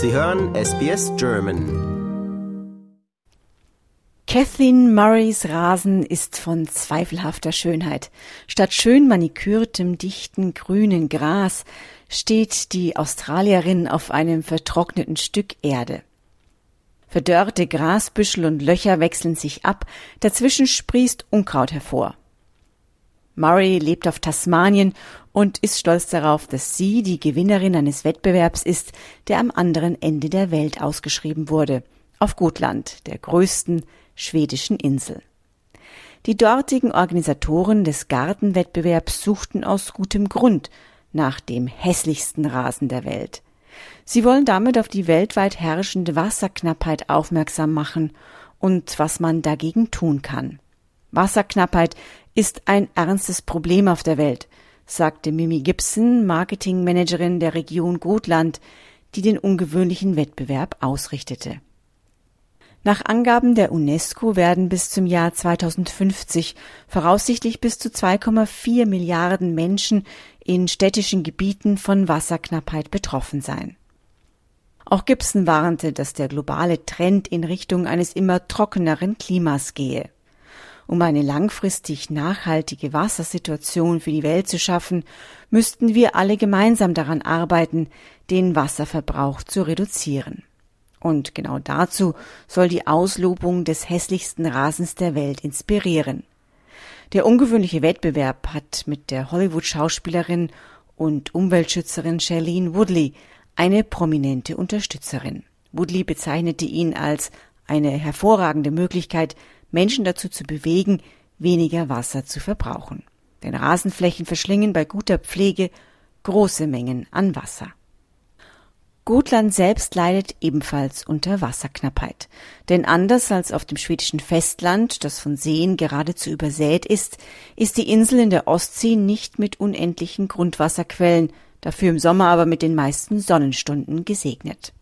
Sie hören SBS German. Kathleen Murrays Rasen ist von zweifelhafter Schönheit. Statt schön manikürtem, dichten, grünen Gras steht die Australierin auf einem vertrockneten Stück Erde. Verdörrte Grasbüschel und Löcher wechseln sich ab, dazwischen sprießt Unkraut hervor. Murray lebt auf Tasmanien und ist stolz darauf, dass sie die Gewinnerin eines Wettbewerbs ist, der am anderen Ende der Welt ausgeschrieben wurde, auf Gotland, der größten schwedischen Insel. Die dortigen Organisatoren des Gartenwettbewerbs suchten aus gutem Grund nach dem hässlichsten Rasen der Welt. Sie wollen damit auf die weltweit herrschende Wasserknappheit aufmerksam machen und was man dagegen tun kann. Wasserknappheit ist ein ernstes Problem auf der Welt, sagte Mimi Gibson, Marketingmanagerin der Region Gotland, die den ungewöhnlichen Wettbewerb ausrichtete. Nach Angaben der UNESCO werden bis zum Jahr 2050 voraussichtlich bis zu 2,4 Milliarden Menschen in städtischen Gebieten von Wasserknappheit betroffen sein. Auch Gibson warnte, dass der globale Trend in Richtung eines immer trockeneren Klimas gehe. Um eine langfristig nachhaltige Wassersituation für die Welt zu schaffen, müssten wir alle gemeinsam daran arbeiten, den Wasserverbrauch zu reduzieren. Und genau dazu soll die Auslobung des hässlichsten Rasens der Welt inspirieren. Der ungewöhnliche Wettbewerb hat mit der Hollywood-Schauspielerin und Umweltschützerin Charlene Woodley eine prominente Unterstützerin. Woodley bezeichnete ihn als eine hervorragende Möglichkeit, Menschen dazu zu bewegen, weniger Wasser zu verbrauchen. Denn Rasenflächen verschlingen bei guter Pflege große Mengen an Wasser. Gotland selbst leidet ebenfalls unter Wasserknappheit. Denn anders als auf dem schwedischen Festland, das von Seen geradezu übersät ist, ist die Insel in der Ostsee nicht mit unendlichen Grundwasserquellen, dafür im Sommer aber mit den meisten Sonnenstunden gesegnet.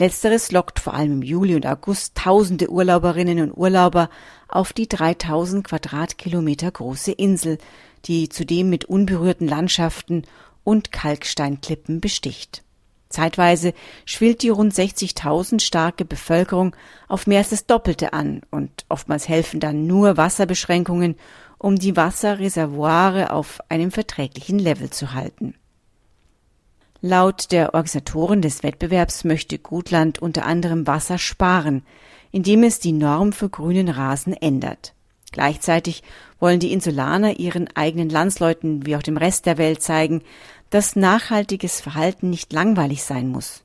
Letzteres lockt vor allem im Juli und August tausende Urlauberinnen und Urlauber auf die 3000 Quadratkilometer große Insel, die zudem mit unberührten Landschaften und Kalksteinklippen besticht. Zeitweise schwillt die rund 60.000 starke Bevölkerung auf mehr als das Doppelte an und oftmals helfen dann nur Wasserbeschränkungen, um die Wasserreservoire auf einem verträglichen Level zu halten. Laut der Organisatoren des Wettbewerbs möchte Gutland unter anderem Wasser sparen, indem es die Norm für grünen Rasen ändert. Gleichzeitig wollen die Insulaner ihren eigenen Landsleuten wie auch dem Rest der Welt zeigen, dass nachhaltiges Verhalten nicht langweilig sein muss.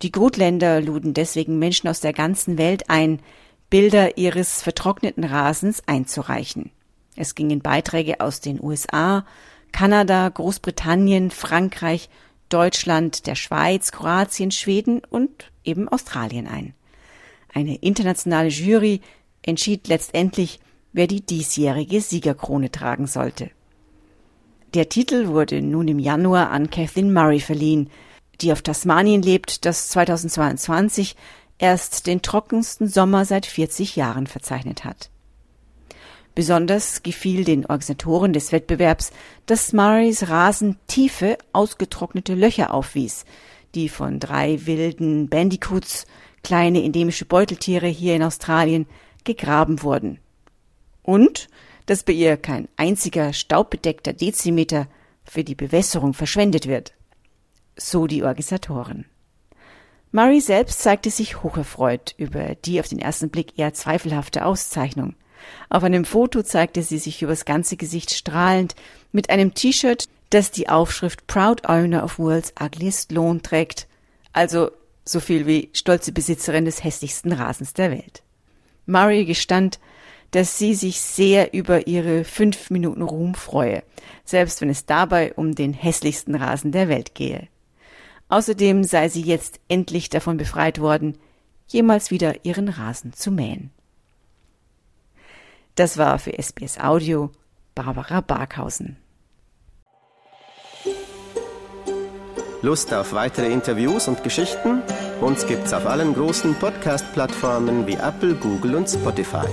Die Gutländer luden deswegen Menschen aus der ganzen Welt ein, Bilder ihres vertrockneten Rasens einzureichen. Es gingen Beiträge aus den USA, Kanada, Großbritannien, Frankreich Deutschland, der Schweiz, Kroatien, Schweden und eben Australien ein. Eine internationale Jury entschied letztendlich, wer die diesjährige Siegerkrone tragen sollte. Der Titel wurde nun im Januar an Kathleen Murray verliehen, die auf Tasmanien lebt, das 2022 erst den trockensten Sommer seit 40 Jahren verzeichnet hat. Besonders gefiel den Organisatoren des Wettbewerbs, dass Murrays Rasen tiefe, ausgetrocknete Löcher aufwies, die von drei wilden Bandicoots, kleine endemische Beuteltiere hier in Australien, gegraben wurden. Und dass bei ihr kein einziger staubbedeckter Dezimeter für die Bewässerung verschwendet wird. So die Organisatoren. Murray selbst zeigte sich hocherfreut über die auf den ersten Blick eher zweifelhafte Auszeichnung. Auf einem Foto zeigte sie sich übers ganze Gesicht strahlend mit einem T-Shirt, das die Aufschrift Proud Owner of World's Ugliest Lawn trägt, also so viel wie stolze Besitzerin des hässlichsten Rasens der Welt. Murray gestand, dass sie sich sehr über ihre fünf Minuten Ruhm freue, selbst wenn es dabei um den hässlichsten Rasen der Welt gehe. Außerdem sei sie jetzt endlich davon befreit worden, jemals wieder ihren Rasen zu mähen. Das war für SBS Audio Barbara Barkhausen. Lust auf weitere Interviews und Geschichten? Uns gibt's auf allen großen Podcast-Plattformen wie Apple, Google und Spotify.